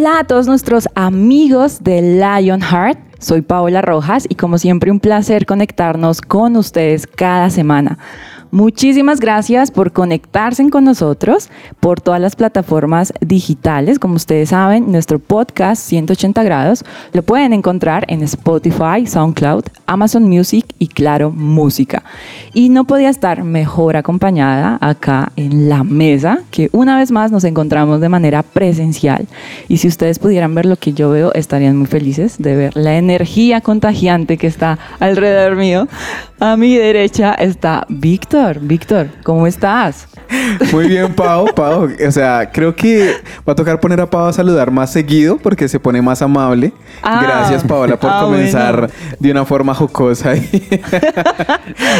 Hola a todos nuestros amigos de Lionheart. Soy Paola Rojas y como siempre un placer conectarnos con ustedes cada semana. Muchísimas gracias por conectarse con nosotros por todas las plataformas digitales. Como ustedes saben, nuestro podcast 180 grados lo pueden encontrar en Spotify, SoundCloud, Amazon Music y Claro Música. Y no podía estar mejor acompañada acá en la mesa, que una vez más nos encontramos de manera presencial. Y si ustedes pudieran ver lo que yo veo, estarían muy felices de ver la energía contagiante que está alrededor mío. A mi derecha está Víctor. Víctor, ¿cómo estás? Muy bien, Pau, Pau. O sea, creo que va a tocar poner a Pau a saludar más seguido porque se pone más amable. Ah. Gracias, Paola, por Ah, comenzar bueno. de una forma jocosa y,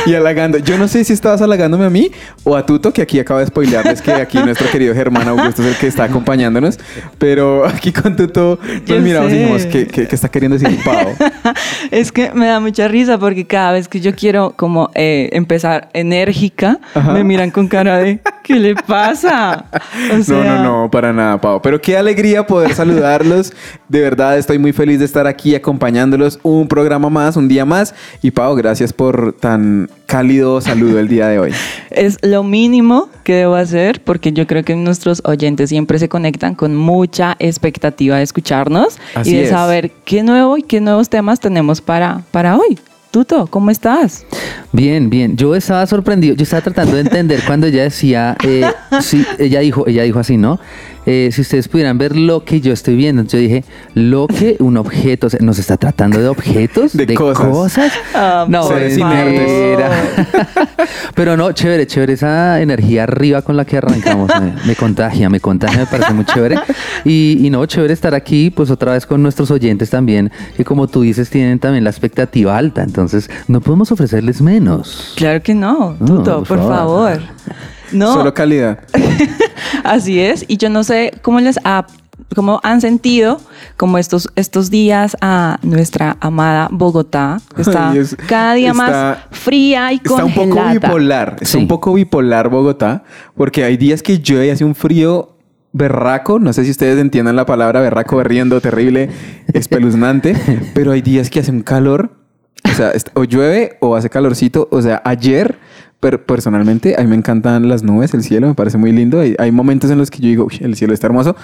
y halagando. Yo no sé si estabas halagándome a mí o a Tuto, que aquí acaba de spoilearles que aquí nuestro querido Germán Augusto es el que está acompañándonos. Pero aquí con Tuto Yo nos miramos y sé. dijimos, ¿qué, qué, qué está queriendo decir Pau? Es que me da mucha risa porque cada vez que yo quiero como eh, empezar Ajá. me miran con cara de ¿qué le pasa? O No, no, no, para nada, Pau. Pero qué alegría poder saludarlos. De verdad, estoy muy feliz de estar aquí acompañándolos un programa más, un día más. Y Pau, gracias por tan cálido saludo el día de hoy. Es lo mínimo que debo hacer porque yo creo que nuestros oyentes siempre se conectan con mucha expectativa de escucharnos Así y de es. saber qué nuevo y qué nuevos temas tenemos para, para hoy. ¿Cómo estás? Bien, bien. Yo estaba sorprendido. Yo estaba tratando de entender cuando ella decía, eh, sí, ella dijo, ella dijo así, ¿no? Eh, si ustedes pudieran ver lo que yo estoy viendo, Entonces yo dije, lo que un objeto, o sea, nos está tratando de objetos, De cosas. Ah, No, Seres mentira. Pero no, chévere, chévere esa energía arriba con la que arrancamos. Me, me contagia, me contagia, me parece muy chévere. Y, y no, chévere estar aquí, pues otra vez con nuestros oyentes también, que como tú dices, tienen también la expectativa alta. Entonces, no podemos ofrecerles menos. Claro que no, No, Tuto, por por favor. favor. No, Solo calidad. Así es, y yo no sé cómo les ha, cómo han sentido como estos, estos días a nuestra amada Bogotá, que está es- cada día está- más fría y Está un poco congelada. bipolar. Está Sí. un poco bipolar Bogotá. Porque hay días que llueve y hace un frío berraco. No sé si ustedes entiendan la palabra berraco, berriendo, terrible, espeluznante. pero hay días que hace un calor. O sea, o llueve o hace calorcito. O sea, ayer, per- personalmente, a mí me encantan las nubes, el cielo, me parece muy lindo. Hay, hay momentos en los que yo digo, "Uy, el cielo está hermoso.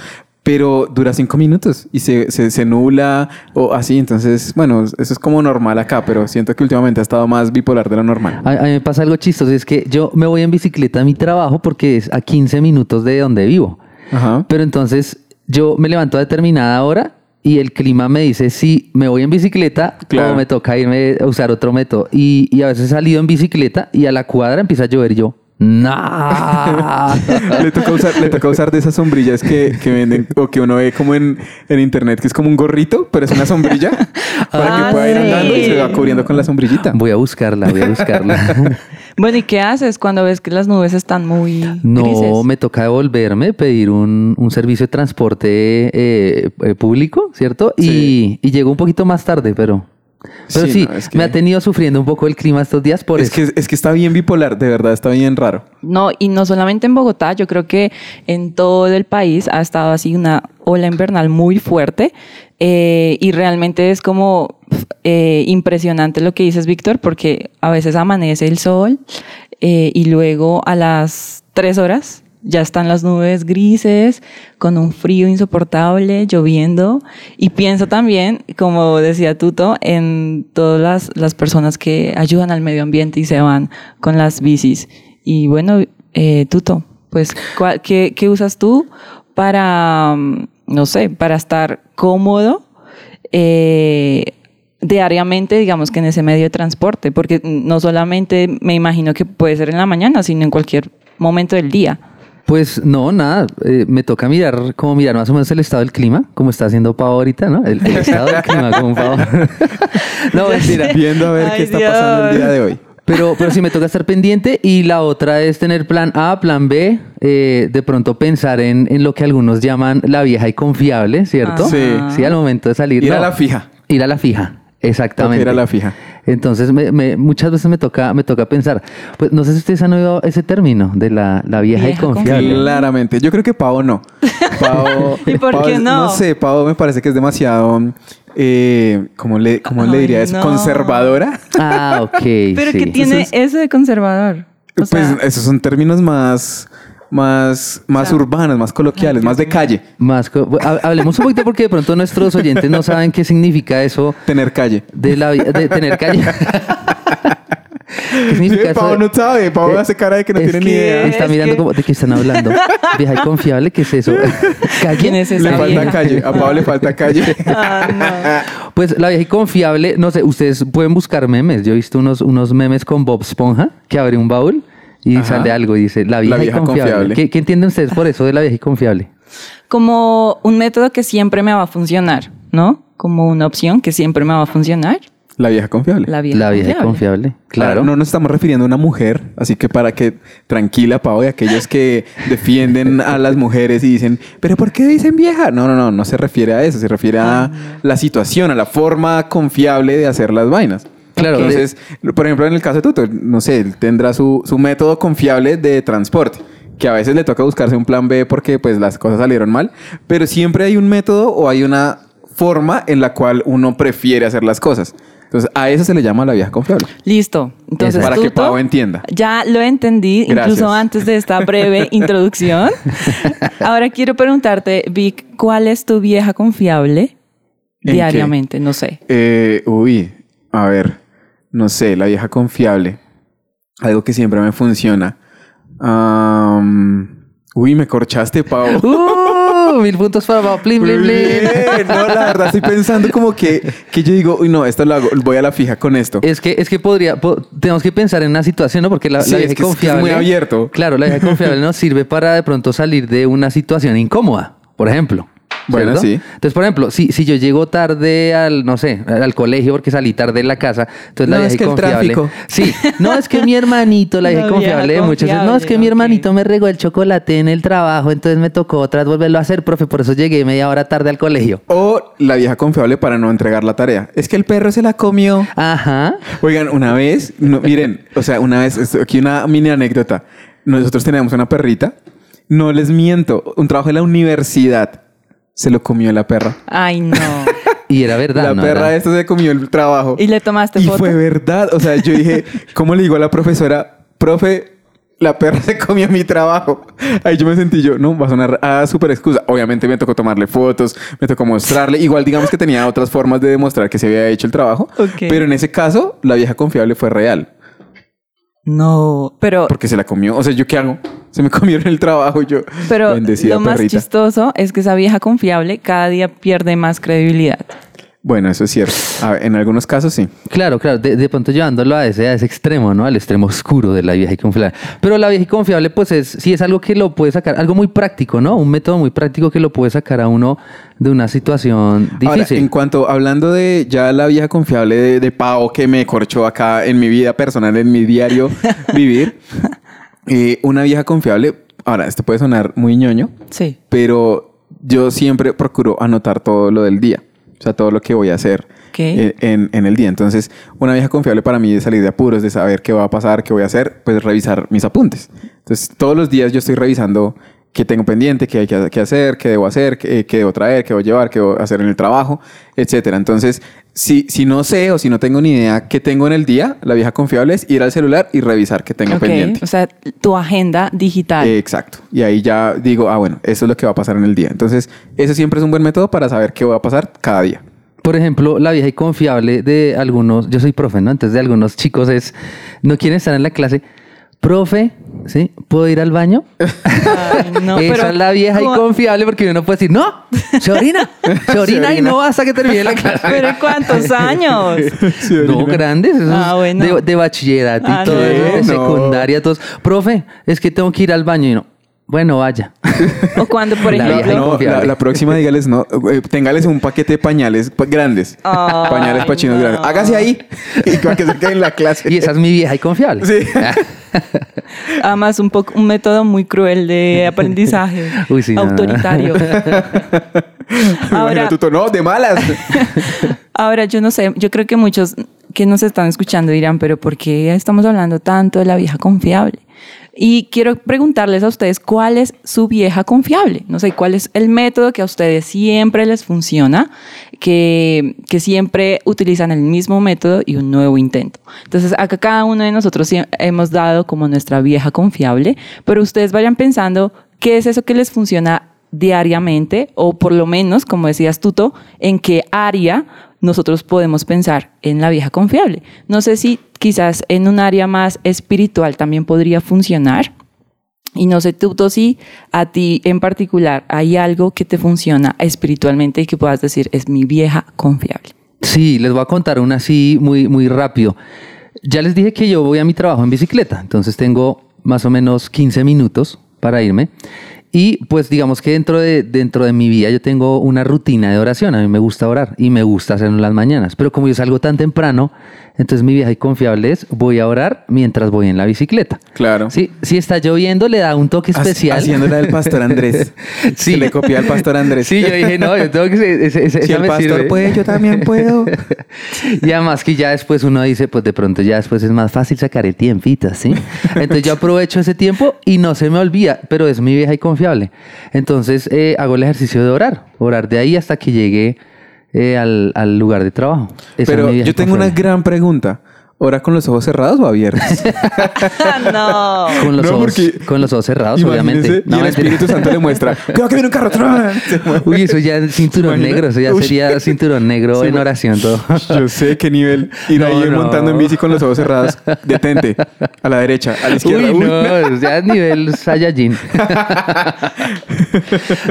Pero dura cinco minutos y se, se, se nubla o así. Entonces, bueno, eso es como normal acá, pero siento que últimamente ha estado más bipolar de lo normal. A, a mí me pasa algo chistoso, es que yo me voy en bicicleta a mi trabajo porque es a 15 minutos de donde vivo. Ajá. Pero entonces yo me levanto a determinada hora y el clima me dice si me voy en bicicleta Claro. o me toca irme a usar otro método. Y, y a veces he salido en bicicleta y a la cuadra empieza a llover yo. ¡No! le, toca usar, le toca usar de esas sombrillas que, que venden o que uno ve como en, en internet, que es como un gorrito, pero es una sombrilla para Ah, que pueda ir sí. andando y se va cubriendo con la sombrillita. Voy a buscarla, voy a buscarla. Bueno, ¿y qué haces cuando ves que las nubes están muy No, grises? me toca devolverme, pedir un, un servicio de transporte eh, eh, público, ¿cierto? Sí. Y, y llegó un poquito más tarde, pero... Pero Sí, sí, no, es que- me ha tenido sufriendo un poco el clima estos días por Es eso. que, es que está bien bipolar, de verdad, está bien raro. No, y no solamente en Bogotá, yo creo que en todo el país ha estado así una ola invernal muy fuerte eh, y realmente es como eh, impresionante lo que dices, Víctor, porque a veces amanece el sol eh, y luego a las tres horas ya están las nubes grises, con un frío insoportable, lloviendo. Y pienso también, como decía Tuto, en todas las, personas que ayudan al medio ambiente y se van con las bicis. Y bueno, eh, Tuto, pues, ¿cuál- qué, qué usas tú para, mm, no sé, para estar cómodo? eh, diariamente, digamos que en ese medio de transporte, porque no solamente me imagino que puede ser en la mañana, sino en cualquier momento del día. Pues no, nada. eh, me toca mirar, como mirar más o menos el estado del clima, como está haciendo Pau ahorita, ¿no? El, el estado del clima, como Pau. no, mentira. Viendo a ver Ay, qué está pasando el día de hoy. Pero, pero sí me toca estar pendiente y la otra es tener plan A, plan B, eh, de pronto pensar en, en lo que algunos llaman la vieja y confiable, ¿cierto? Ajá. Sí. Sí, al momento de salir. Ir a la fija. Ir a la fija, exactamente. Toca ir a la fija. Entonces, me- me- muchas veces me toca, me toca pensar, pues no sé si ustedes han oído ese término de la, la vieja, Vieja y confiable. confiable. Claramente. Yo creo que Pavo no. Pavo, ¿Y por Pavo qué es- no? No sé, Pavo me parece que es demasiado, eh, ¿cómo le, cómo le Ay, diría? ¿Es no. conservadora? Ah, ok. Pero sí. que tiene eso de conservador. O sea, pues esos son términos más, más, más sea, urbanos, más coloquiales, más de calle. Más hablemos un poquito porque de pronto nuestros oyentes no saben qué significa eso Tener calle. de, la, de tener calle. ¿Qué significa Sí, de- no sabe, Pavo Eh, hace cara de que no tiene ni idea. Está Es mirando que- como de qué están hablando. Vieja y confiable, ¿qué es eso? ¿Calle? ¿Quién es Le esa falta vieja? calle, a Pavo le falta calle. Ah, no. Pues la vieja y confiable, no sé, ustedes pueden buscar memes. Yo he visto unos, unos memes con Bob Esponja que abre un baúl y Ajá. sale algo y dice la vieja, vieja y confiable. confiable. ¿Qué, qué entienden ustedes por eso de la vieja y confiable? Como un método que siempre me va a funcionar, ¿no? Como una opción que siempre me va a funcionar. La vieja confiable. La vieja la vieja confiable. confiable. Claro. Ahora, no nos estamos refiriendo a una mujer, así que para que tranquila, Pavo, y aquellos que defienden a las mujeres y dicen, ¿pero por qué dicen vieja? No, no, no, no se refiere a eso, se refiere a la situación, a la forma confiable de hacer las vainas. Claro, Entonces, por ejemplo, en el caso de Tuto, no sé, él tendrá su, su método confiable de transporte, que a veces le toca buscarse un plan B porque pues las cosas salieron mal, pero siempre hay un método o hay una forma en la cual uno prefiere hacer las cosas. Entonces, a eso se le llama la vieja confiable. Listo. Entonces, Para que Tuto, Pau entienda. Ya lo entendí, Gracias. incluso antes de esta breve introducción. Ahora quiero preguntarte, Vic, ¿cuál es tu vieja confiable qué? diariamente? No sé. Eh, uy, a ver, no sé, la vieja confiable. Algo que siempre me funciona. Am, uy, me corchaste, Pau. ¡Uh! Mil puntos para Pau. Plin, plin, plin. Bien, No, la verdad estoy pensando como que, que yo digo, uy, no, esto lo hago, voy a la fija con esto. Es que, es que podría, po- tenemos que pensar en una situación, ¿no? Porque la, Sí, la es vieja que confiable. es muy abierto. Claro, la vieja confiable nos sirve para de pronto salir de una situación incómoda, por ejemplo. Bueno, ¿cierto? sí. Entonces, por ejemplo, si, si yo llego tarde al, no sé, al colegio porque salí tarde de la casa, entonces la No, vieja es que el confiable. tráfico. Sí, no es que mi hermanito, la vieja confiable muchas veces, no es que mi hermanito me regó el chocolate en el trabajo, entonces me tocó otra vez volverlo a hacer, profe, por eso llegué media hora tarde al colegio. O la vieja confiable para no entregar la tarea. Es que el perro se la comió. Ajá. Oigan, una vez, no, miren, o sea, una vez, aquí una mini anécdota. Nosotros teníamos una perrita. No les miento, un trabajo de la universidad. Se lo comió la perra. Ay, no. Y era verdad. la ¿no? perra Era- esta se comió el trabajo. ¿Y le tomaste Y foto? fue verdad. O sea, yo dije, ¿cómo le digo a la profesora, profe, la perra se comió mi trabajo? Ahí yo me sentí yo, no, va a sonar a súper excusa. Obviamente me tocó tomarle fotos, me tocó mostrarle. Igual digamos que tenía otras formas de demostrar que se había hecho el trabajo. Ok. Pero en ese caso, la vieja confiable fue real. No, pero, Porque se la comió. O sea, ¿yo qué hago? Se me comieron el trabajo yo. pero lo más perrita. chistoso es que esa vieja confiable cada día pierde más credibilidad. Bueno, eso es cierto. A ver, en algunos casos sí. Claro, claro, de, de pronto llevándolo a ese, a ese extremo, ¿no? Al extremo oscuro de la vieja y confiable. Pero la vieja y confiable, pues es, sí es algo que lo puede sacar, algo muy práctico, ¿no? Un método muy práctico que lo puede sacar a uno de una situación Ahora, difícil. en cuanto, hablando de ya la vieja confiable de, de Pau que me corchó acá en mi vida personal, en mi diario vivir, eh, una vieja confiable, ahora, esto puede sonar muy ñoño, Sí. pero yo siempre procuro anotar todo lo del día, sea, todo lo que voy a hacer Ok. eh, en, en el día. Entonces, una vieja confiable para mí de salir de apuros, de saber qué va a pasar, qué voy a hacer, pues revisar mis apuntes. Entonces, todos los días yo estoy revisando qué tengo pendiente, qué hay que, hacer, qué debo hacer, qué, qué debo traer, qué debo llevar, qué debo hacer en el trabajo, etcétera. Entonces, si, si no sé o si no tengo ni idea qué tengo en el día, la vieja confiable es ir al celular y revisar qué tengo pendiente. O sea, tu agenda digital. Eh, Exacto. Y ahí ya digo, ah, bueno, eso es lo que va a pasar en el día. Entonces, ese siempre es un buen método para saber qué va a pasar cada día. Por ejemplo, la vieja y confiable de algunos, yo soy profe, ¿no? Entonces de algunos chicos es, no quieren estar en la clase. Profe, ¿sí? ¿Puedo ir al baño? Ay, no, Esa pero es la vieja y ¿cómo- confiable porque uno puede decir, no, se orina, se orina y no hasta que termine la clase. ¿Pero cuántos años? No, grandes, esos Ah, bueno. de, de bachillerato y Ah, todo no. eso, de No. secundaria, todos. Profe, es que tengo que ir al baño y no. bueno, vaya. O cuando, por La ejemplo, no, confiable. la, la próxima dígales no. eh, téngales un paquete de pañales pa- grandes. Ay, pañales para chinos no. grandes. Hágase ahí. Y para que se quede en la clase. Y esa es mi vieja y confiable. Sí. además un poco un método muy cruel de aprendizaje, Uy, sí, no, no. autoritario. Ahora, tú, no, de malas. Ahora, yo no sé, yo creo que muchos que nos están escuchando dirán, pero ¿por qué estamos hablando tanto de la vieja confiable? Y quiero preguntarles a ustedes cuál es su vieja confiable. No sé, cuál es el método que a ustedes siempre les funciona, que, que siempre utilizan el mismo método y un nuevo intento. Entonces, acá cada uno de nosotros hemos dado como nuestra vieja confiable, pero ustedes vayan pensando qué es eso que les funciona diariamente o por lo menos, como decías Tuto, en qué área nosotros podemos pensar en la vieja confiable. No sé si quizás en un área más espiritual también podría funcionar. Y no sé, Tuto, si a ti en particular hay algo que te funciona espiritualmente y que puedas decir es mi vieja confiable. Sí, les voy a contar una así muy, muy rápido. Ya les dije que yo voy a mi trabajo en bicicleta, entonces tengo más o menos 15 minutos para irme. Y pues digamos que dentro de, dentro de mi vida yo tengo una rutina de oración. A mí me gusta orar y me gusta hacerlo en las mañanas. Pero como yo salgo tan temprano, entonces mi vieja y confiable es voy a orar mientras voy en la bicicleta. Claro. Sí, si está lloviendo le da un toque especial. Haciendo la del pastor Andrés. Sí. Se le copia al pastor Andrés. Sí, yo dije, no, yo tengo que... ese- ese- Si esa el me pastor sirve. puede, yo también puedo. Y además que ya después uno dice, pues de pronto ya después es más fácil sacar el tiempito, ¿sí? Entonces yo aprovecho ese tiempo y no se me olvida, pero es mi vieja y confiable. Entonces eh, hago el ejercicio de orar, orar de ahí hasta que llegue eh, al, al lugar de trabajo. Esa Pero yo tengo una gran pregunta. ¿Ora con los ojos cerrados o abiertos? no. Con los, No, ojos, con los ojos cerrados, obviamente. Y el. Espíritu Santo le muestra. Cuidado que viene un carro. Uy, eso ya es cinturón negro, eso ya Uy. sería cinturón negro Sí, en oración todo. Yo sé qué nivel. Ir No, ahí no. montando en bici con los ojos cerrados. Detente. A la derecha, a la izquierda. Uy, Uy, no, ya es nivel Saiyajin.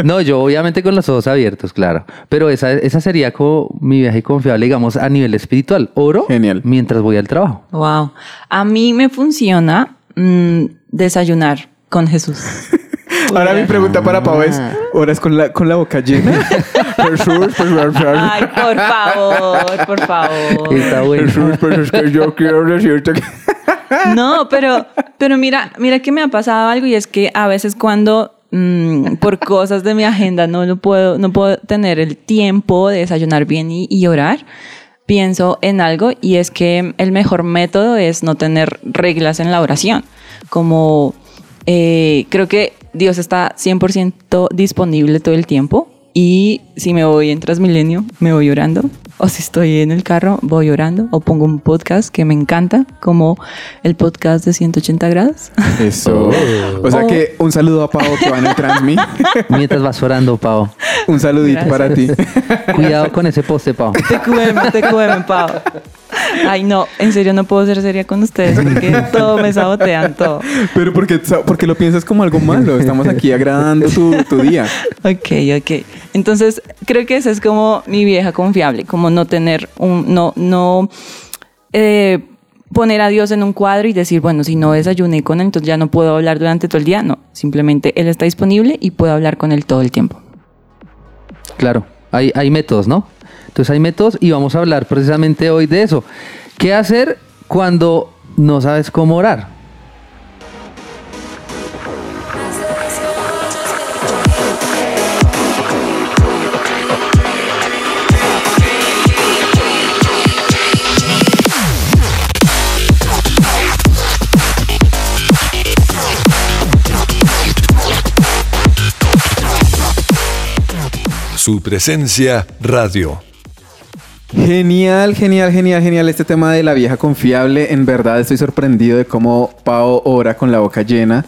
no, yo obviamente con los ojos abiertos, claro. Pero esa, esa sería como mi viaje confiable, digamos, a nivel espiritual. Oro Genial. mientras voy al trabajo. Wow. A mí me funciona mm, desayunar con Jesús. Ahora mi pregunta para Pau es: ¿oras con la, con la boca llena? Jesús, Ay, por favor, por favor. Está bueno. Jesús, pues es que yo quiero decirte que. No, pero, pero mira, mira que me ha pasado algo y es que a veces cuando mm, por cosas de mi agenda no lo puedo, no puedo tener el tiempo de desayunar bien y, y orar, pienso en algo y es que el mejor método es no tener reglas en la oración. Como eh, creo que Dios está 100% disponible todo el tiempo y si me voy en Transmilenio, me voy orando. O si estoy en el carro, voy orando. O pongo un podcast que me encanta, como el podcast de 180 grados. Eso. O sea Oh. que un saludo a Pau que va en el Transmi. Mientras vas orando, Pau. Un saludito Gracias. para ti. Cuidado con ese poste, Pau. TQM, TQM, Pau. Ay, no, en serio no puedo ser seria con ustedes porque todo me sabotean todo. Pero porque, porque lo piensas como algo malo. Estamos aquí agradando tu, tu día. Ok, ok. Entonces, creo que esa es como mi vieja confiable, como no tener un, no, no eh, poner a Dios en un cuadro y decir, bueno, si no desayuné con él, entonces ya no puedo hablar durante todo el día. No, simplemente él está disponible y puedo hablar con él todo el tiempo. Claro, hay, hay métodos, ¿no? Entonces hay métodos y vamos a hablar precisamente hoy de eso. ¿Qué hacer cuando no sabes cómo orar? Su presencia radio. Genial, genial, genial, genial este tema de la vieja confiable. En verdad estoy sorprendido de cómo Pau ora con la boca llena.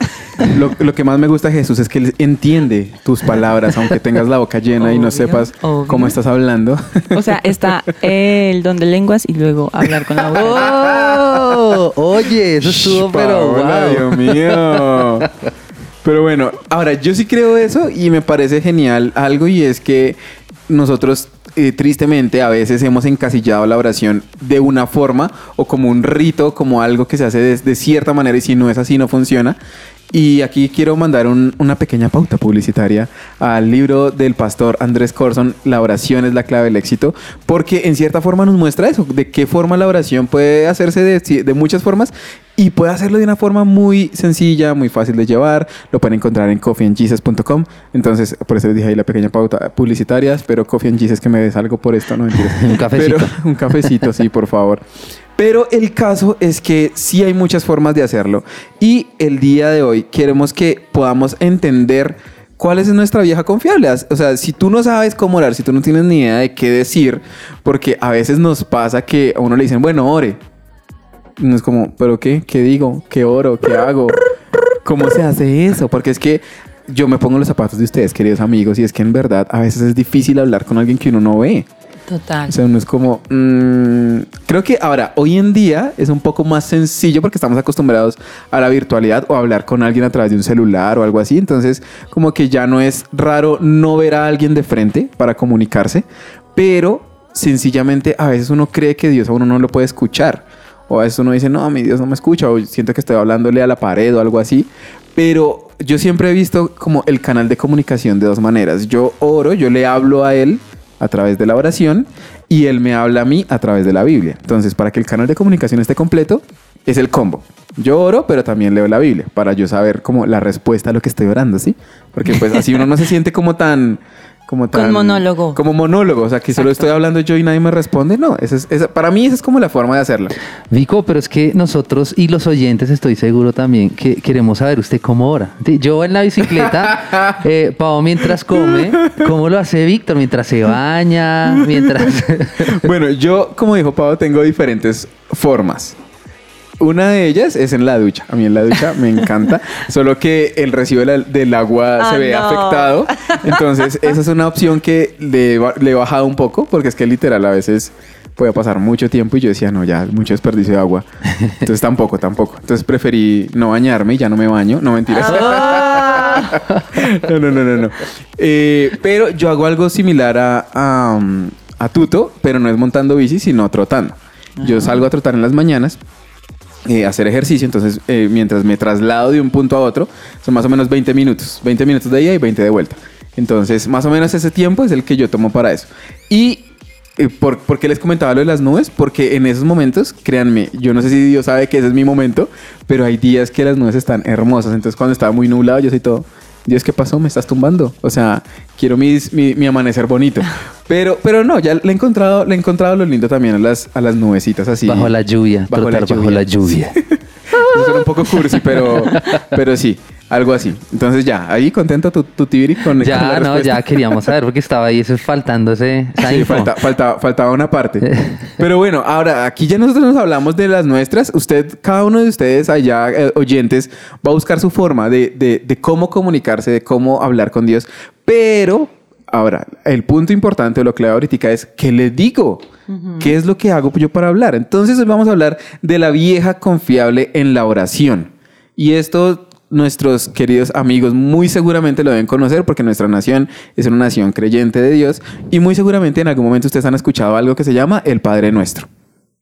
Lo, lo que más me gusta de Jesús es que él entiende tus palabras, aunque tengas la boca llena y no sepas obvio. cómo estás hablando. O sea, está el don de lenguas y luego hablar con la boca. ¡Oh! Oye, eso estuvo, pero Paola, wow. Dios mío. Pero bueno, ahora yo sí creo eso y me parece genial algo y es que nosotros eh, tristemente a veces hemos encasillado la oración de una forma o como un rito, como algo que se hace de, cierta manera y si no es así no funciona. Y aquí quiero mandar un- una pequeña pauta publicitaria al libro del pastor Andrés Corson, La oración es la clave del éxito, porque en cierta forma nos muestra eso, de qué forma la oración puede hacerse de muchas formas y puede hacerlo de una forma muy sencilla, muy fácil de llevar. Lo pueden encontrar en coffeeandjesus.com. Entonces, por eso les dije ahí la pequeña pauta publicitaria. Espero Coffee and Jesus que me des algo por esto, no mentiras. Un cafecito. Pero- un cafecito, sí, por favor. Pero el caso es que sí hay muchas formas de hacerlo. Y el día de hoy queremos que podamos entender cuál es nuestra vieja confiable. O sea, si tú no sabes cómo orar, si tú no tienes ni idea de qué decir, porque a veces nos pasa que a uno le dicen, bueno, ore. Y uno es como, ¿pero qué? ¿Qué digo? ¿Qué oro? ¿Qué hago? ¿Cómo se hace eso? Porque es que yo me pongo los zapatos de ustedes, queridos amigos, y es que en verdad a veces es difícil hablar con alguien que uno no ve. Total. O sea, uno es como... mm, creo que ahora, hoy en día es un poco más sencillo porque estamos acostumbrados a la virtualidad o a hablar con alguien a través de un celular o algo así. Entonces, como que ya no es raro no ver a alguien de frente para comunicarse, pero sencillamente a veces uno cree que Dios a uno no lo puede escuchar. O a veces uno dice, no, mi Dios no me escucha, o siento que estoy hablándole a la pared o algo así. Pero yo siempre he visto como el canal de comunicación de dos maneras. Yo oro, yo le hablo a Él a través de la oración y Él me habla a mí a través de la Biblia. Entonces, para que el canal de comunicación esté completo, es el combo. Yo oro, pero también leo la Biblia para yo saber como la respuesta a lo que estoy orando, ¿sí? Porque pues así uno no se siente como tan... Como tan, monólogo. Como monólogo, o sea, que solo estoy hablando yo y nadie me responde. No, esa es, esa- para mí esa es como la forma de hacerla. Vico, pero es que nosotros y los oyentes estoy seguro también que queremos saber usted cómo ora. Yo en la bicicleta, eh, Pau mientras come, ¿cómo lo hace Víctor? Mientras se baña, mientras... Bueno, yo, como dijo Pablo, tengo diferentes formas. Una de ellas es en la ducha. A mí en la ducha me encanta. Solo que el recibo de la- del agua Ah, se ve no. afectado. Entonces, esa es una opción que le, he bajado un poco. Porque es que literal a veces puede pasar mucho tiempo y yo decía, no, ya, mucho desperdicio de agua. Entonces tampoco, tampoco. Entonces preferí no bañarme y ya no me baño. No mentiras. no, no, no, no. no. Eh, pero yo hago algo similar a, a, um, a Tuto, pero no es montando bici, sino trotando. Yo salgo a trotar en las mañanas, eh, hacer ejercicio, entonces eh, mientras me traslado de un punto a otro, son más o menos 20 minutos. 20 minutos de ida y 20 de vuelta. Entonces, más o menos ese tiempo es el que yo tomo para eso. Y eh, ¿Por, por qué les comentaba lo de las nubes? Porque en esos momentos, créanme, yo no sé si Dios sabe que ese es mi momento, pero hay días que las nubes están hermosas. Entonces, cuando estaba muy nublado, yo soy todo, Dios, ¿qué pasó? Me estás tumbando. O sea, quiero mis- mi, mi amanecer bonito. Pero, pero no, ya le he encontrado, le he encontrado lo lindo también a las, a las nubecitas así. bajo la lluvia, Bajo la trotar bajo la lluvia. Eso suena un poco cursi, pero, pero sí, algo así. Entonces ya, ahí contento tu, tu tibiri con con Ya, la no, respuesta. ya queríamos saber porque estaba ahí eso faltando ese, esa Sí, info. falta, falta- faltaba una parte. Pero bueno, ahora aquí ya nosotros nos hablamos de las nuestras. Usted, cada uno de ustedes allá, eh, oyentes, va a buscar su forma de, de- de cómo comunicarse, de cómo hablar con Dios. Pero ahora, el punto importante de lo que le hago ahorita es, ¿qué le digo? ¿Qué es lo que hago yo para hablar? Entonces hoy vamos a hablar de la vieja confiable en la oración. Y esto nuestros queridos amigos muy seguramente lo deben conocer porque nuestra nación es una nación creyente de Dios y muy seguramente en algún momento ustedes han escuchado algo que se llama el Padre Nuestro.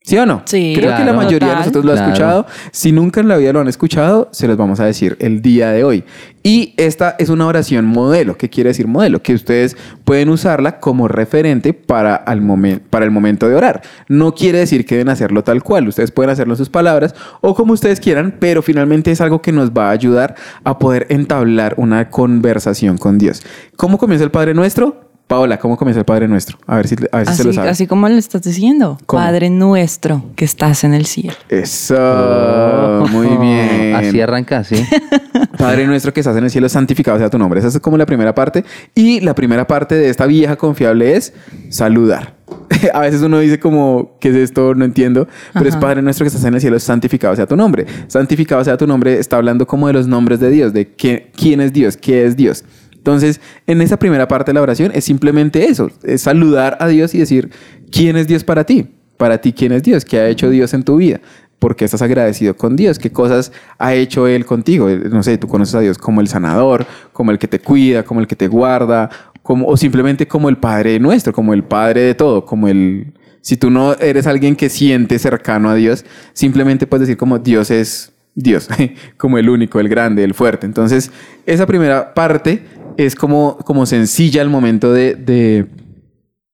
¿Sí o no? Sí, Creo que la mayoría de nosotros lo ha Claro. escuchado. Si nunca en la vida lo han escuchado, se los vamos a decir el día de hoy. Y esta es una oración modelo. ¿Qué quiere decir modelo? Que ustedes pueden usarla como referente para, al momen- para el momento de orar. No quiere decir que deben hacerlo tal cual. Ustedes pueden hacerlo en sus palabras o como ustedes quieran, pero finalmente es algo que nos va a ayudar a poder entablar una conversación con Dios. ¿Cómo comienza el Padre Nuestro? Paola, ¿cómo comienza el Padre Nuestro? A ver si, a ver si se lo sabe. así como le estás diciendo. ¿Cómo? Padre nuestro que estás en el cielo. Eso, muy bien. Así arranca, sí. Padre nuestro que estás en el cielo, santificado sea tu nombre. Esa es como la primera parte. Y la primera parte de esta vieja confiable es saludar. A veces uno dice como, ¿qué es esto? No entiendo. Pero es Ajá. Padre nuestro que estás en el cielo, santificado sea tu nombre. Santificado sea tu nombre está hablando como de los nombres de Dios, de qué- quién es Dios, qué es Dios. Entonces, en esa primera parte de la oración es simplemente eso, es saludar a Dios y decir, ¿quién es Dios para ti? Para ti, ¿quién es Dios? ¿Qué ha hecho Dios en tu vida? ¿Por qué estás agradecido con Dios? ¿Qué cosas ha hecho Él contigo? Eh, No sé, tú conoces a Dios como el sanador, como el que te cuida, como el que te guarda, como, o simplemente como el Padre nuestro, como el Padre de todo, como el... Si tú no eres alguien que siente cercano a Dios, simplemente puedes decir como Dios es Dios, como el único, el grande, el fuerte. Entonces, esa primera parte es como, como sencilla al momento de, de,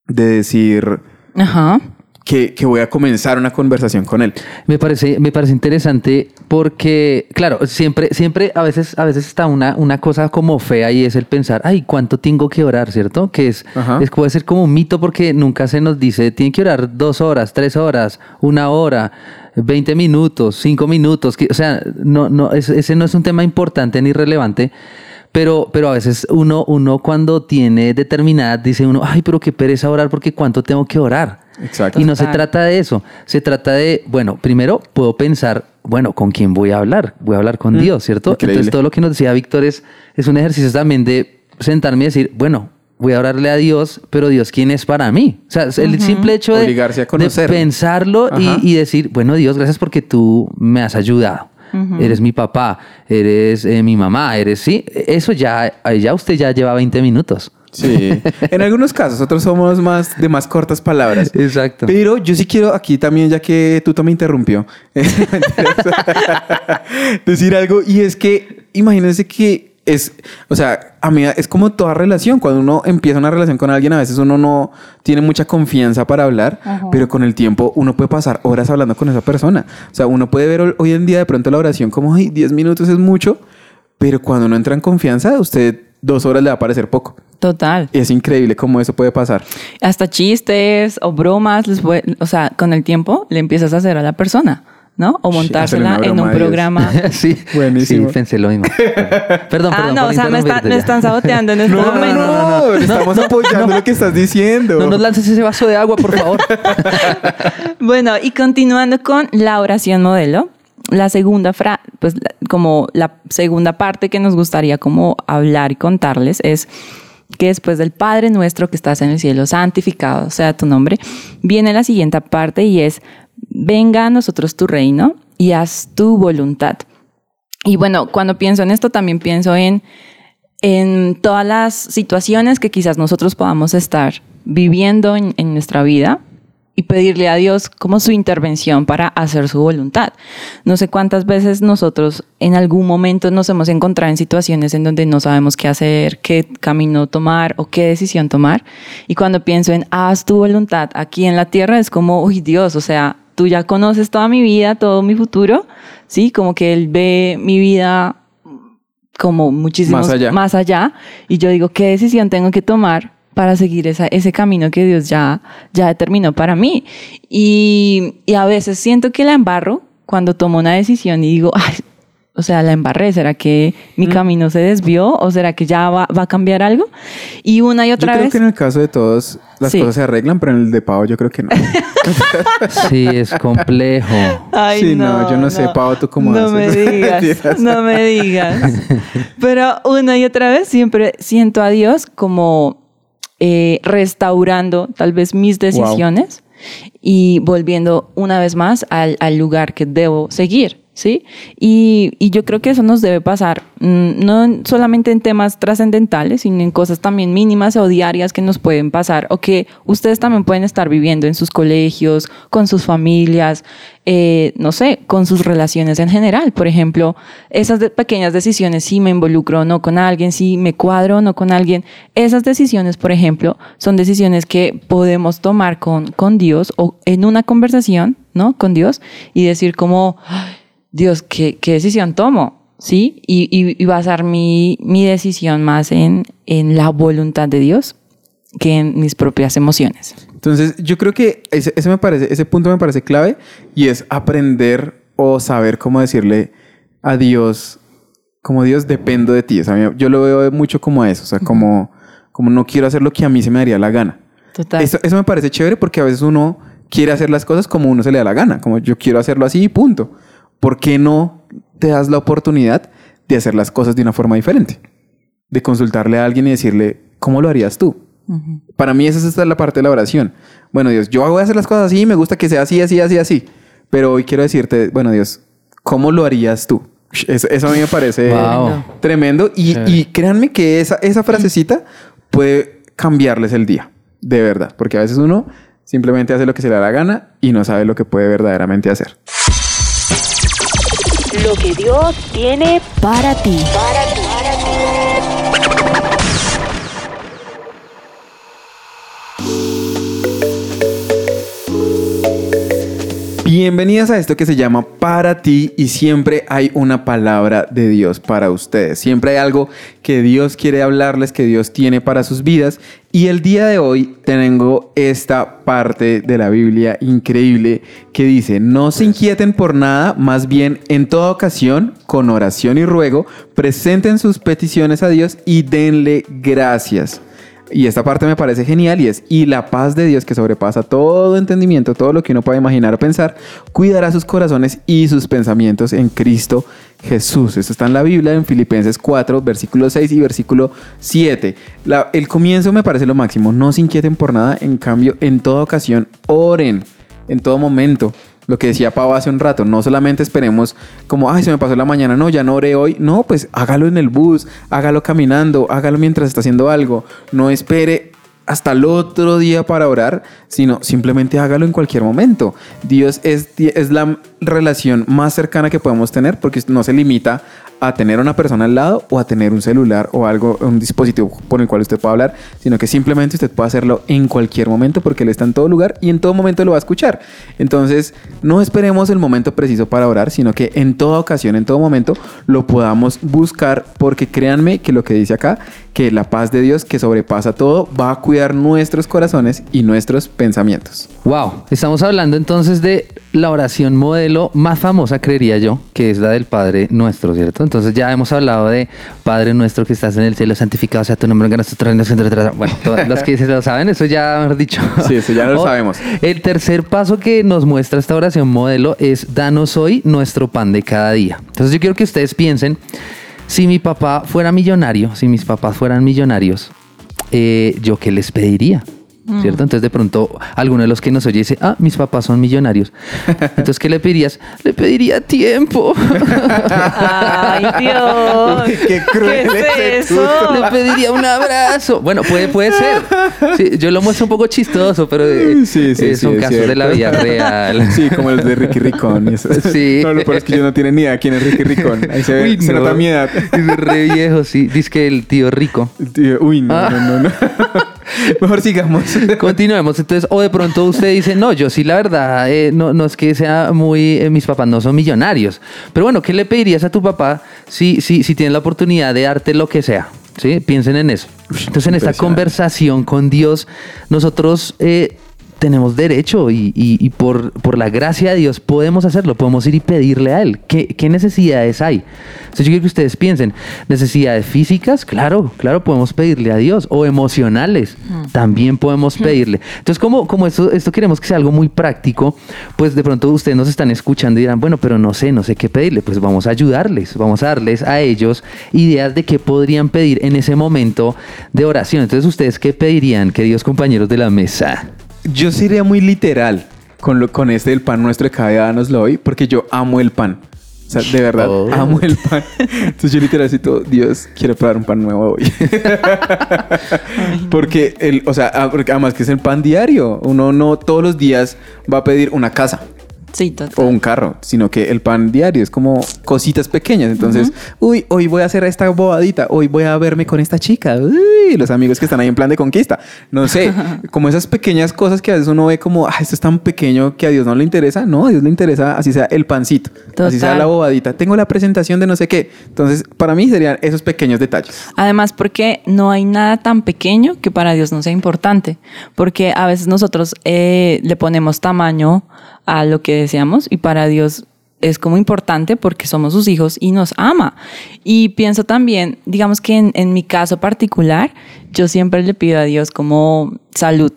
de decir Ajá. que, que voy a comenzar una conversación con él. Me parece, me parece interesante porque, claro, siempre, siempre, a veces, a veces está una, una cosa como fea y es el pensar, ay, ¿cuánto tengo que orar, cierto? Que es, Ajá. es puede ser como un mito porque nunca se nos dice, tiene que orar dos horas, tres horas, una hora, 20 minutos, cinco minutos. que- o sea, no, no, es- ese no es un tema importante ni relevante. Pero, pero a veces uno, uno cuando tiene determinada, dice uno, ay, pero qué pereza orar porque cuánto tengo que orar. Exacto. Y no se trata de eso. Se trata de, bueno, primero puedo pensar, bueno, ¿con quién voy a hablar? Voy a hablar con Dios, ¿cierto? increíble. Entonces todo lo que nos decía Víctor es, es un ejercicio también de sentarme y decir, bueno, voy a orarle a Dios, pero Dios, ¿quién es para mí? O sea, el simple hecho de, Obligarse a de conocerlo. pensarlo y, y decir, bueno, Dios, gracias porque tú me has ayudado. Eres mi papá, eres eh, mi mamá, eres, sí, eso ya, ahí ya usted ya lleva 20 minutos. Sí. en algunos casos, otros somos más de más cortas palabras. Exacto. Pero yo sí quiero aquí también, ya que Tuto me interrumpió, decir algo. Y es que, imagínense que es, o sea, a mí es como toda relación. Cuando uno empieza una relación con alguien, a veces uno no tiene mucha confianza para hablar, pero con el tiempo uno puede pasar horas hablando con esa persona. O sea, uno puede ver hoy en día de pronto la oración como, ay, 10 minutos es mucho, pero cuando uno entra en confianza, usted dos horas le va a parecer poco. Total. Es increíble cómo eso puede pasar. Hasta chistes o bromas, les puede- o sea, con el tiempo le empiezas a hacer a la persona, ¿no? O Sí, montársela en un programa. sí, Buenísimo. Sí, pensé lo mismo. Perdón, ah, perdón. no, o sea, me, está- me están saboteando en este No, no, momento. no, no, no, no. estamos No, apoyando no. lo que estás diciendo. No nos lances ese vaso de agua, por favor. Bueno, y continuando con la oración modelo, la segunda fra pues la- como la segunda parte que nos gustaría como hablar y contarles es que después del Padre nuestro que estás en el cielo, santificado sea tu nombre, viene la siguiente parte y es, venga a nosotros tu reino y haz tu voluntad. Y bueno, cuando pienso en esto también pienso en, en todas las situaciones que quizás nosotros podamos estar viviendo en, en nuestra vida y pedirle a Dios como su intervención para hacer su voluntad. No sé cuántas veces nosotros en algún momento nos hemos encontrado en situaciones en donde no sabemos qué hacer, qué camino tomar o qué decisión tomar. Y cuando pienso en haz tu voluntad aquí en la tierra es como, uy Dios, o sea, tú ya conoces toda mi vida, todo mi futuro, ¿sí? Como que Él ve mi vida como muchísimo Más allá. más allá. Y yo digo, ¿qué decisión tengo que tomar para seguir esa- ese camino que Dios ya, ya determinó para mí? Y, y a veces siento que la embarro cuando tomo una decisión y digo, ay, o sea, la embarré, ¿será que mi camino se desvió o será que ya va, va a cambiar algo? Y una y Yo otra creo vez... que en el caso de todos las Sí. cosas se arreglan, pero en el de Pau yo creo que no. Sí, es complejo. Ay, Sí, no, yo no sé, Pau, ¿tú cómo No haces? me digas, no me digas. Pero una y otra vez siempre siento a Dios como eh, restaurando tal vez mis decisiones y volviendo una vez más al, al lugar que debo seguir. ¿Sí? Y, y yo creo que eso nos debe pasar, mm, no en- solamente en temas trascendentales, sino en cosas también mínimas o diarias que nos pueden pasar o que ustedes también pueden estar viviendo en sus colegios, con sus familias, eh, no sé, con sus relaciones en general. Por ejemplo, esas pequeñas decisiones, si me involucro o no con alguien, si me cuadro o no con alguien, esas decisiones, por ejemplo, son decisiones que podemos tomar con, con Dios o en una conversación, ¿no? Con Dios y decir como, "Ay, Dios, ¿qué, qué decisión tomo? ¿Sí? Y, y, y basar mi, mi decisión más en, en la voluntad de Dios que en mis propias emociones. Entonces, yo creo que ese, ese me parece, ese punto me parece clave y es aprender o saber cómo decirle a Dios, como Dios dependo de ti. O sea, yo lo veo mucho como eso, o sea, como, como no quiero hacer lo que a mí se me daría la gana. Total. Eso, eso me parece chévere porque a veces uno quiere hacer las cosas como uno se le da la gana, como yo quiero hacerlo así y punto. ¿Por qué no te das la oportunidad de hacer las cosas de una forma diferente? De consultarle a alguien y decirle, ¿cómo lo harías tú? Para mí esa es la parte de la oración. Bueno, Dios, yo voy a hacer las cosas así, me gusta que sea así, así, así, así. Pero hoy quiero decirte, bueno, Dios, ¿cómo lo harías tú? Eso, eso a mí me parece Wow. tremendo. Y, y créanme que esa, esa frasecita puede cambiarles el día, de verdad. Porque a veces uno simplemente hace lo que se le da la gana y no sabe lo que puede verdaderamente hacer. Lo que Dios tiene para ti. Bienvenidas a esto que se llama Para ti y siempre hay una palabra de Dios para ustedes. Siempre hay algo que Dios quiere hablarles, que Dios tiene para sus vidas. Y el día de hoy tengo esta parte de la Biblia increíble que dice, no se inquieten por nada, más bien en toda ocasión, con oración y ruego, presenten sus peticiones a Dios y denle gracias. Y esta parte me parece genial y es, y la paz de Dios que sobrepasa todo entendimiento, todo lo que uno puede imaginar o pensar, cuidará sus corazones y sus pensamientos en Cristo Jesús. Esto está en la Biblia, en Filipenses 4, versículo 6 y versículo 7. La- el comienzo me parece lo máximo, no se inquieten por nada, en cambio, en toda ocasión, oren, en todo momento. Lo que decía Pau hace un rato, no solamente esperemos como, ay, se me pasó la mañana, no, ya no oré hoy. No, pues hágalo en el bus, hágalo caminando, hágalo mientras está haciendo algo. No espere hasta el otro día para orar, sino simplemente hágalo en cualquier momento. Dios es, es la relación más cercana que podemos tener porque no se limita a tener una persona al lado o a tener un celular o algo, un dispositivo por el cual usted pueda hablar, sino que simplemente usted puede hacerlo en cualquier momento porque Él está en todo lugar y en todo momento lo va a escuchar. Entonces, no esperemos el momento preciso para orar, sino que en toda ocasión, en todo momento, lo podamos buscar porque créanme que lo que dice acá, que la paz de Dios que sobrepasa todo va a cuidar nuestros corazones y nuestros pensamientos. Wow, estamos hablando entonces de la oración modelo más famosa, creería yo, que es la del Padre Nuestro, ¿cierto? Entonces ya hemos hablado de Padre Nuestro que estás en el cielo, santificado sea tu nombre, en trono, bueno, todos los que se lo saben, eso ya mejor dicho. Sí, eso ya lo O- sabemos. El tercer paso que nos muestra esta oración modelo es danos hoy nuestro pan de cada día. Entonces yo quiero que ustedes piensen, si mi papá fuera millonario, si mis papás fueran millonarios, eh, ¿yo qué les pediría? ¿Cierto? Entonces de pronto alguno de los que nos oye dice, ah, mis papás son millonarios. Entonces, ¿qué le pedirías? Le pediría tiempo. Ay, Dios. Qué cruel ¿Qué es eso? Le pediría un abrazo. Bueno, puede, puede ser. Sí, yo lo muestro un poco chistoso, pero eh, Sí, sí, eh, sí, son es casos de la cierto. vida real. Sí, como los de Ricky Ricón. y eso. Sí. No, lo peor es que yo no tiene ni idea quién es Ricky Ricón. Ahí se, Uy, se no. nota mi edad. Es re viejo, sí. Dice que el tío rico. Tío, Uy, no, Ah. no, no, no. Mejor sigamos. Continuemos. Entonces, o de pronto usted dice, no, yo sí, la verdad, eh, no, no es que sea muy. eh, mis papás no son millonarios. Pero bueno, ¿qué le pedirías a tu papá si, si, si tienes la oportunidad de darte lo que sea? ¿Sí? Piensen en eso. Entonces, en esta conversación con Dios, nosotros. eh, tenemos derecho y, y- y por, por la gracia de Dios podemos hacerlo, podemos ir y pedirle a Él. ¿Qué, qué necesidades hay? Entonces yo quiero que ustedes piensen, necesidades físicas, claro, claro, podemos pedirle a Dios, o emocionales, también podemos pedirle. Entonces como, como esto, esto queremos que sea algo muy práctico, pues de pronto ustedes nos están escuchando y dirán, bueno, pero no sé, no sé qué pedirle, pues vamos a ayudarles, vamos a darles a ellos ideas de qué podrían pedir en ese momento de oración. Entonces ustedes, ¿qué pedirían, queridos compañeros de la mesa? Yo sería muy literal con, lo, con este del pan nuestro de cada día danoslo hoy, porque yo amo el pan. O sea, de verdad, Oh. amo el pan. Entonces yo literal Dios, quiero probar un pan nuevo hoy. porque, el, o sea, porque además que es el pan diario. Uno no todos los días va a pedir una casa. Sí, total. o un carro, sino que el pan diario es como cositas pequeñas. Entonces, uy, hoy voy a hacer esta bobadita, hoy voy a verme con esta chica, uy, los amigos que están ahí en plan de conquista. No sé, como esas pequeñas cosas que a veces uno ve como, ah, esto es tan pequeño que a Dios no le interesa. No, a Dios le interesa, así sea el pancito, así sea la bobadita. Tengo la presentación de no sé qué. Entonces, para mí serían esos pequeños detalles. Además, porque no hay nada tan pequeño que para Dios no sea importante. Porque a veces nosotros eh, le ponemos tamaño a lo que deseamos y para Dios es como importante porque somos sus hijos y nos ama. Y pienso también, digamos que en, en mi caso particular, yo siempre le pido a Dios como salud,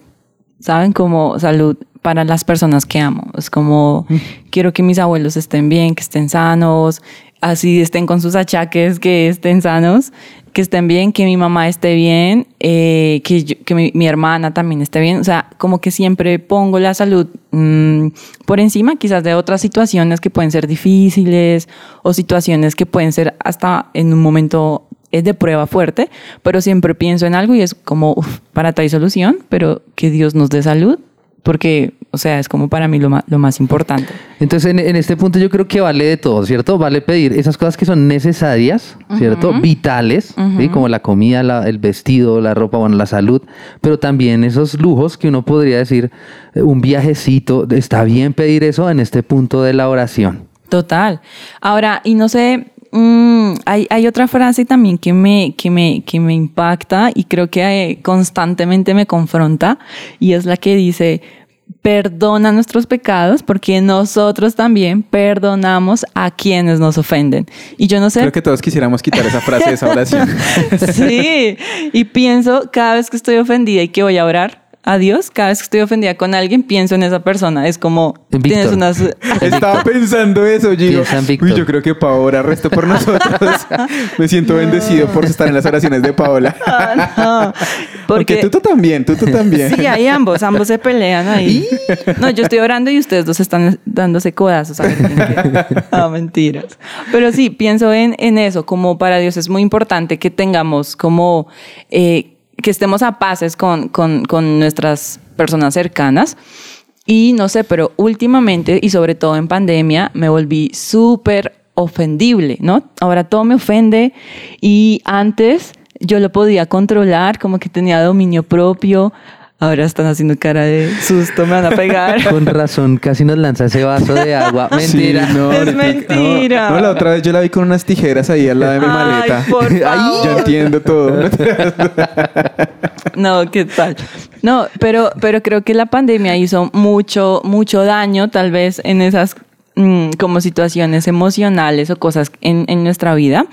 ¿saben? Como salud para las personas que amo. Es como, quiero que mis abuelos estén bien, que estén sanos, así estén con sus achaques, que estén sanos, que estén bien, que mi mamá esté bien, eh, que, yo- que mi, mi hermana también esté bien. O sea, como que siempre pongo la salud mm, por encima quizás de otras situaciones que pueden ser difíciles o situaciones que pueden ser hasta en un momento es de prueba fuerte, pero siempre pienso en algo y es como, uf, para hay solución, pero que Dios nos dé salud, porque O sea, es como para mí lo más, lo más importante. Entonces, en, en este punto yo creo que vale de todo, ¿cierto? Vale pedir esas cosas que son necesarias, ¿cierto? Vitales, ¿sí? Como la comida, la- el vestido, la ropa, bueno, la salud, pero también esos lujos que uno podría decir, eh, un viajecito, está bien pedir eso en este punto de la oración. Total. Ahora, y no sé, mm, hay, hay otra frase también que me, que, me, que me impacta y creo que eh, constantemente me confronta y es la que dice, perdona nuestros pecados porque nosotros también perdonamos a quienes nos ofenden. Y yo no sé... Creo que todos quisiéramos quitar esa frase de esa oración. sí, y pienso cada vez que estoy ofendida y que voy a orar a Dios, cada vez que estoy ofendida con alguien, pienso en esa persona. Es como, En tienes unas... Estaba pensando eso, Víctor. uy, yo creo que Paola resto por nosotros. Me siento bendecido por estar en las oraciones de Paola. No, Porque tú, tú también, tú, tú también. Sí, ahí ambos, ambos se pelean ahí. No, yo estoy orando y ustedes dos están dándose codazos. a ver. Ah, mentiras. Pero sí, pienso en, en eso, como para Dios es muy importante que tengamos como, eh, que estemos a paces con, con, con nuestras personas cercanas. Y no sé, pero últimamente y sobre todo en pandemia me volví súper ofendible, ¿no? Ahora todo me ofende y antes yo lo podía controlar, como que tenía dominio propio. Ahora están haciendo cara de susto, me van a pegar. Con razón, casi nos lanza ese vaso de agua. Mentira. Sí, no, Es mentira. No, no, la otra vez yo la vi con unas tijeras ahí al lado de mi Ay, maleta. por Ay, favor. yo entiendo todo. No, ¿qué tal? No, pero, pero creo que la pandemia hizo mucho, mucho daño, tal vez en esas mm, como situaciones emocionales o cosas en, en nuestra vida,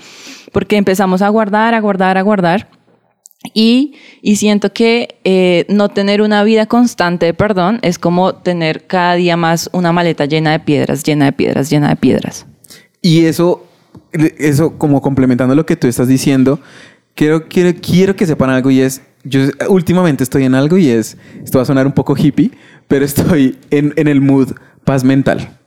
porque empezamos a guardar, a guardar, a guardar. Y, y siento que eh, no tener una vida constante de perdón es como tener cada día más una maleta llena de piedras, llena de piedras, llena de piedras. Y eso, eso como complementando lo que tú estás diciendo, quiero, quiero, quiero que sepan algo y es, yo últimamente estoy en algo y es, esto va a sonar un poco hippie, pero estoy en, en el mood paz mental.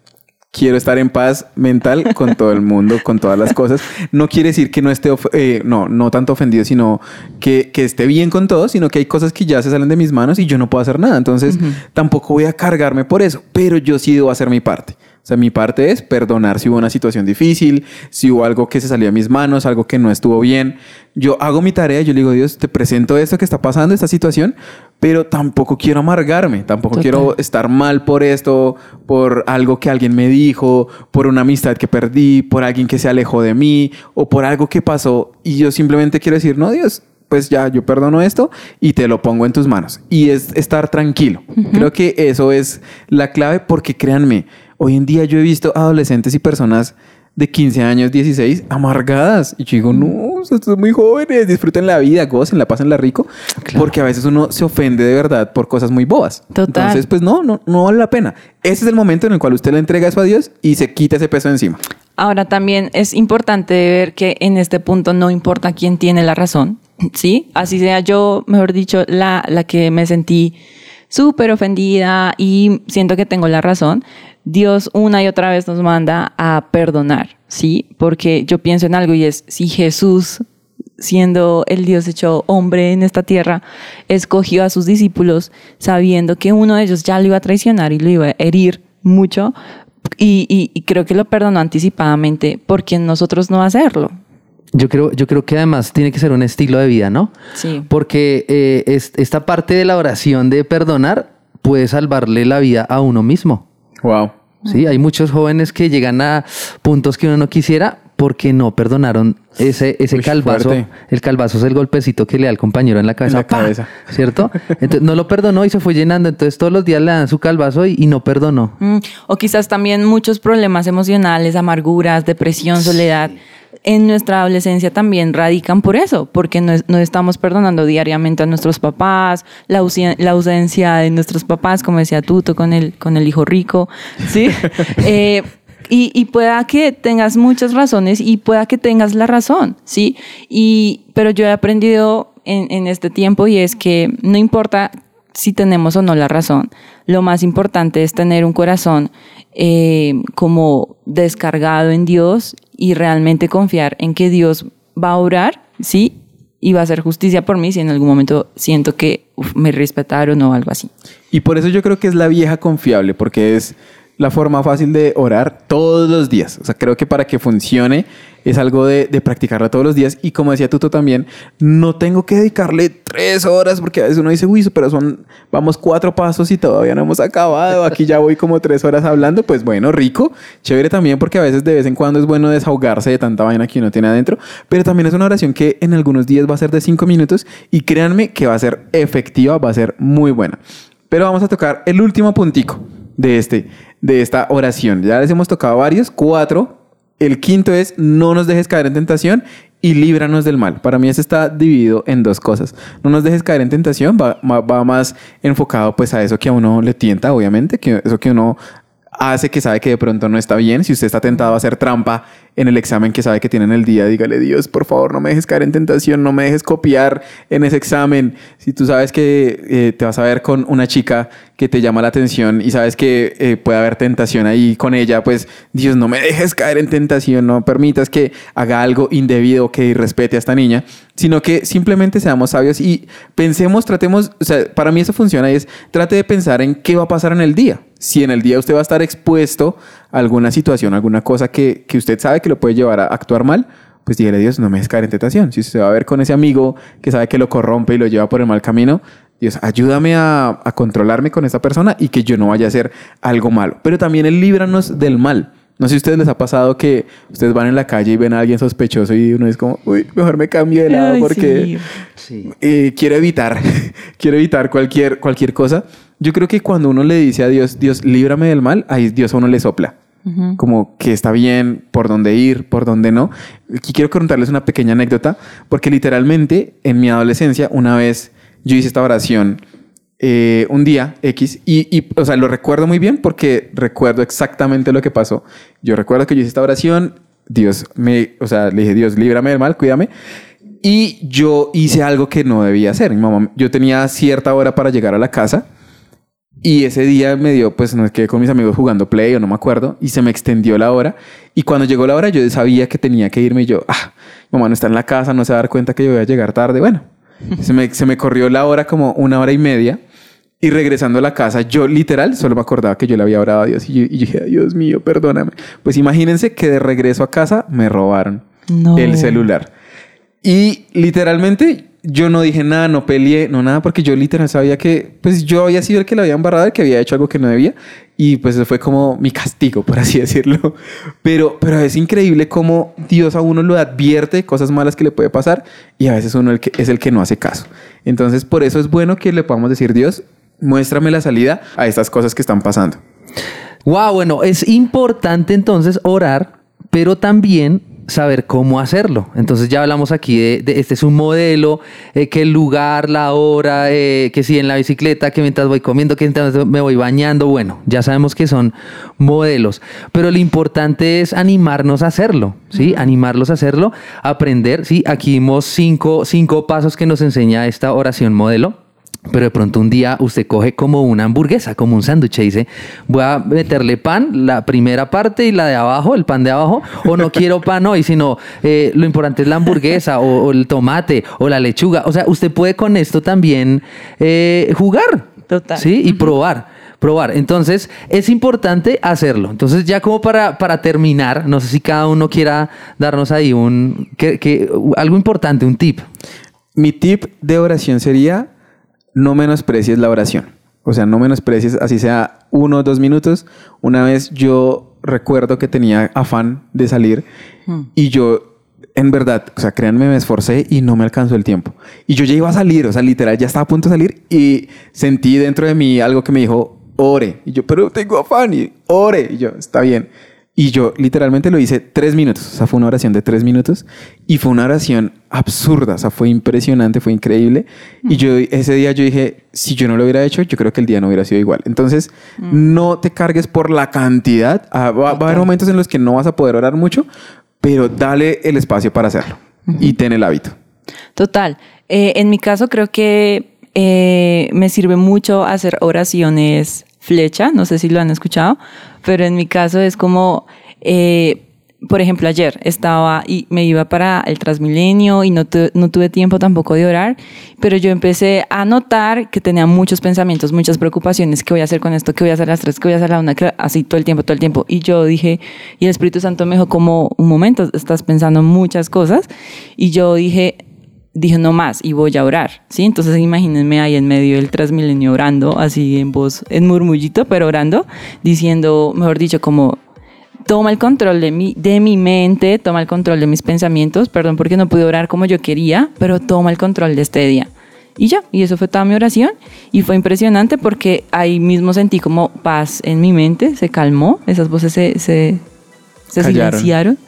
Quiero estar en paz mental con todo el mundo, con todas las cosas. No quiere decir que no esté, eh, no, no tanto ofendido, sino que, que esté bien con todo, sino que hay cosas que ya se salen de mis manos y yo no puedo hacer nada. Entonces, tampoco voy a cargarme por eso, pero yo sí debo hacer mi parte. O sea, mi parte es perdonar si hubo una situación difícil, si hubo algo que se salió de mis manos, algo que no estuvo bien. Yo hago mi tarea, yo le digo, Dios, te presento esto que está pasando, esta situación, pero tampoco quiero amargarme, tampoco Total. quiero estar mal por esto, por algo que alguien me dijo, por una amistad que perdí, por alguien que se alejó de mí o por algo que pasó. Y yo simplemente quiero decir, no, Dios, pues ya, yo perdono esto y te lo pongo en tus manos. Y es estar tranquilo. Creo que eso es la clave porque créanme, hoy en día yo he visto adolescentes y personas de 15 años, 16, amargadas. Y yo digo, no, son muy jóvenes, disfruten la vida, gocen, la pasen la rico. Porque a veces uno se ofende de verdad por cosas muy bobas. Total. Entonces, pues no, no, no vale la pena. Ese es el momento en el cual usted le entrega eso a Dios y se quita ese peso encima. Ahora también es importante ver que en este punto no importa quién tiene la razón, ¿sí? Así sea yo, mejor dicho, la, la que me sentí súper ofendida y siento que tengo la razón. Dios una y otra vez nos manda a perdonar, ¿sí? Porque yo pienso en algo y es, si Jesús, siendo el Dios hecho hombre en esta tierra, escogió a sus discípulos sabiendo que uno de ellos ya lo iba a traicionar y lo iba a herir mucho, y, y- y creo que lo perdonó anticipadamente, porque nosotros no hacerlo. Yo creo, yo creo que además tiene que ser un estilo de vida, ¿no? Sí. Porque eh, es- esta parte de la oración de perdonar puede salvarle la vida a uno mismo. Wow. Sí, hay muchos jóvenes que llegan a puntos que uno no quisiera porque no perdonaron ese, ese Uy, calvazo. fuerte. El calvazo es el golpecito que le da al compañero en la cabeza. la ¡pa! cabeza. ¿Cierto? Entonces no lo perdonó y se fue llenando. Entonces todos los días le dan su calvazo y, y no perdonó. Mm, O quizás también muchos problemas emocionales, amarguras, depresión, soledad. En nuestra adolescencia también radican por eso, porque no, no estamos perdonando diariamente a nuestros papás, la, ausen- la ausencia de nuestros papás, como decía Tuto con el, con el hijo rico, ¿sí? Eh, y, y pueda que tengas muchas razones y pueda que tengas la razón, ¿sí? Y, pero yo he aprendido en, en este tiempo y es que no importa si tenemos o no la razón, lo más importante es tener un corazón eh, como descargado en Dios y realmente confiar en que Dios va a orar, ¿sí? y va a hacer justicia por mí si en algún momento siento que me respetaron o algo así. Y por eso yo creo que es la vieja confiable, porque es la forma fácil de orar todos los días. O sea, creo que para que funcione es algo de, practicarla todos los días. Y como decía Tuto también, no tengo que dedicarle tres horas, porque a veces uno dice, uy, pero son, vamos cuatro pasos y todavía no hemos acabado. Aquí ya voy como tres horas hablando. Pues bueno, rico, chévere también, porque a veces de vez en cuando es bueno desahogarse de tanta vaina que uno tiene adentro. Pero también es una oración que en algunos días va a ser de cinco minutos y créanme que va a ser efectiva, va a ser muy buena. Pero vamos a tocar el último puntico de, este, de esta oración. Ya les hemos tocado varios, cuatro. El quinto es no nos dejes caer en tentación y líbranos del mal. Para mí ese está dividido en dos cosas. No nos dejes caer en tentación va- va más enfocado pues a eso que a uno le tienta, obviamente, que eso que uno hace que sabe que de pronto no está bien. Si usted está tentado a hacer trampa en el examen que sabe que tiene en el día, dígale Dios, por favor, no me dejes caer en tentación, no me dejes copiar en ese examen. Si tú sabes que eh, te vas a ver con una chica que te llama la atención y sabes que eh, puede haber tentación ahí con ella, pues Dios, no me dejes caer en tentación, no permitas que haga algo indebido que irrespete a esta niña, sino que simplemente seamos sabios y pensemos, tratemos, o sea, para mí eso funciona y es, trate de pensar en qué va a pasar en el día. Si en el día usted va a estar expuesto a alguna situación, alguna cosa que, que usted sabe que lo puede llevar a actuar mal, pues dígale a Dios, no me dejes caer en tentación. Si usted va a ver con ese amigo que sabe que lo corrompe y lo lleva por el mal camino, Dios, ayúdame a, a controlarme con esta persona y que yo no vaya a hacer algo malo. Pero también el líbranos del mal. No sé si a ustedes les ha pasado que ustedes van en la calle y ven a alguien sospechoso y uno es como, uy, mejor me cambio de lado Ay, porque sí. Sí. eh, quiero evitar, quiero evitar cualquier, cualquier cosa. Yo creo que cuando uno le dice a Dios, Dios, líbrame del mal, ahí Dios a uno le sopla. Como que está bien, por dónde ir, por dónde no. Aquí quiero contarles una pequeña anécdota, porque literalmente en mi adolescencia, una vez yo hice esta oración eh, un día X y, y, o sea, lo recuerdo muy bien porque recuerdo exactamente lo que pasó. Yo recuerdo que yo hice esta oración, Dios me, o sea, le dije, Dios, líbrame del mal, cuídame. Y yo hice algo que no debía hacer. Mi mamá, yo tenía cierta hora para llegar a la casa y ese día me dio, pues nos quedé con mis amigos jugando play o no me acuerdo y se me extendió la hora. Y cuando llegó la hora yo sabía que tenía que irme y yo, ah, mamá no está en la casa, no se va a dar cuenta que yo voy a llegar tarde. Bueno, se me, se me corrió la hora como una hora y media. Y regresando a la casa, yo literal solo me acordaba que yo le había orado a Dios. Y yo, y yo dije, "Ay, Dios mío, perdóname. Pues imagínense que de regreso a casa me robaron No. el celular. Y literalmente yo no dije nada, no peleé, no nada, porque yo literal sabía que pues yo había sido el que le había embarrado, el que había hecho algo que no debía. Y pues fue como mi castigo, por así decirlo. Pero, pero es increíble cómo Dios a uno lo advierte cosas malas que le puede pasar y a veces uno es el que no hace caso. Entonces por eso es bueno que le podamos decir, Dios, muéstrame la salida a estas cosas que están pasando. Wow, bueno, es importante entonces orar, pero también saber cómo hacerlo. Entonces ya hablamos aquí de, de- este es un modelo, eh, que el lugar, la hora, eh, que si en la bicicleta, que mientras voy comiendo, que mientras me voy bañando, bueno, ya sabemos que son modelos, pero lo importante es animarnos a hacerlo, ¿sí? Animarlos a hacerlo, aprender, ¿sí? Aquí vimos cinco, cinco pasos que nos enseña esta oración modelo. Pero de pronto un día usted coge como una hamburguesa, como un sándwich y dice, voy a meterle pan, la primera parte y la de abajo, el pan de abajo, o no quiero pan hoy, sino eh, lo importante es la hamburguesa o, o el tomate o la lechuga. O sea, usted puede con esto también eh, jugar. Total. Sí, y probar. Probar. Entonces, es importante hacerlo. Entonces, ya como para, para terminar, no sé si cada uno quiera darnos ahí un que, que- algo importante, un tip. Mi tip de oración sería no menosprecies la oración. O sea, no menosprecies, así sea uno o dos minutos. Una vez yo recuerdo que tenía afán de salir y yo, en verdad, o sea, créanme, me esforcé y no me alcanzó el tiempo. Y yo ya iba a salir, o sea, literal, ya estaba a punto de salir y sentí dentro de mí algo que me dijo, ore. Y yo, pero tengo afán y ore. Y yo, está bien. Y yo literalmente lo hice tres minutos. O sea, fue una oración de tres minutos. Y fue una oración absurda. O sea, fue impresionante, fue increíble. Y yo ese día yo dije, si yo no lo hubiera hecho, yo creo que el día no hubiera sido igual. Entonces, no te cargues por la cantidad. Ah, va, va a haber momentos en los que no vas a poder orar mucho, pero dale el espacio para hacerlo. Y ten el hábito. Total. Eh, en mi caso creo que eh, me sirve mucho hacer oraciones flecha, no sé si lo han escuchado, pero en mi caso es como eh, por ejemplo, ayer estaba y me iba para el Transmilenio y no, tu- no tuve tiempo tampoco de orar, pero yo empecé a notar que tenía muchos pensamientos, muchas preocupaciones, ¿qué voy a hacer con esto? ¿Qué voy a hacer a las tres? ¿Qué voy a hacer a la una? ¿Qué- Así todo el tiempo, todo el tiempo. Y yo dije, y el Espíritu Santo me dijo como, un momento, estás pensando en muchas cosas. Y yo dije, dije no más y voy a orar, ¿sí? Entonces imagínense ahí en medio del Transmilenio orando, así en voz, en murmullito, pero orando, diciendo, mejor dicho, como toma el control de mi, de mi mente, toma el control de mis pensamientos, perdón porque no pude orar como yo quería, pero toma el control de este día. Y ya, y eso fue toda mi oración y fue impresionante porque ahí mismo sentí como paz en mi mente, se calmó, esas voces se, se, se Callaron. silenciaron.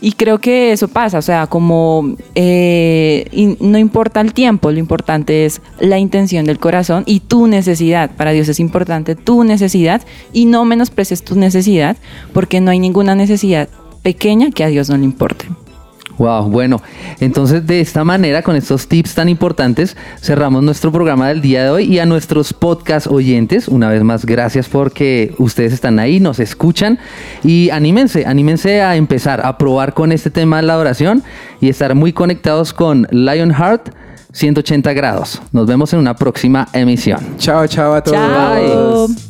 Y creo que eso pasa, o sea, como eh, no importa el tiempo, lo importante es la intención del corazón y tu necesidad. Para Dios es importante tu necesidad y no menosprecies tu necesidad porque no hay ninguna necesidad pequeña que a Dios no le importe. Wow, bueno, entonces de esta manera, con estos tips tan importantes, cerramos nuestro programa del día de hoy y a nuestros podcast oyentes, una vez más, gracias porque ustedes están ahí, nos escuchan y anímense, anímense a empezar a probar con este tema de la oración y estar muy conectados con Lionheart 180 grados. Nos vemos en una próxima emisión. Chao, chao a todos. Chao.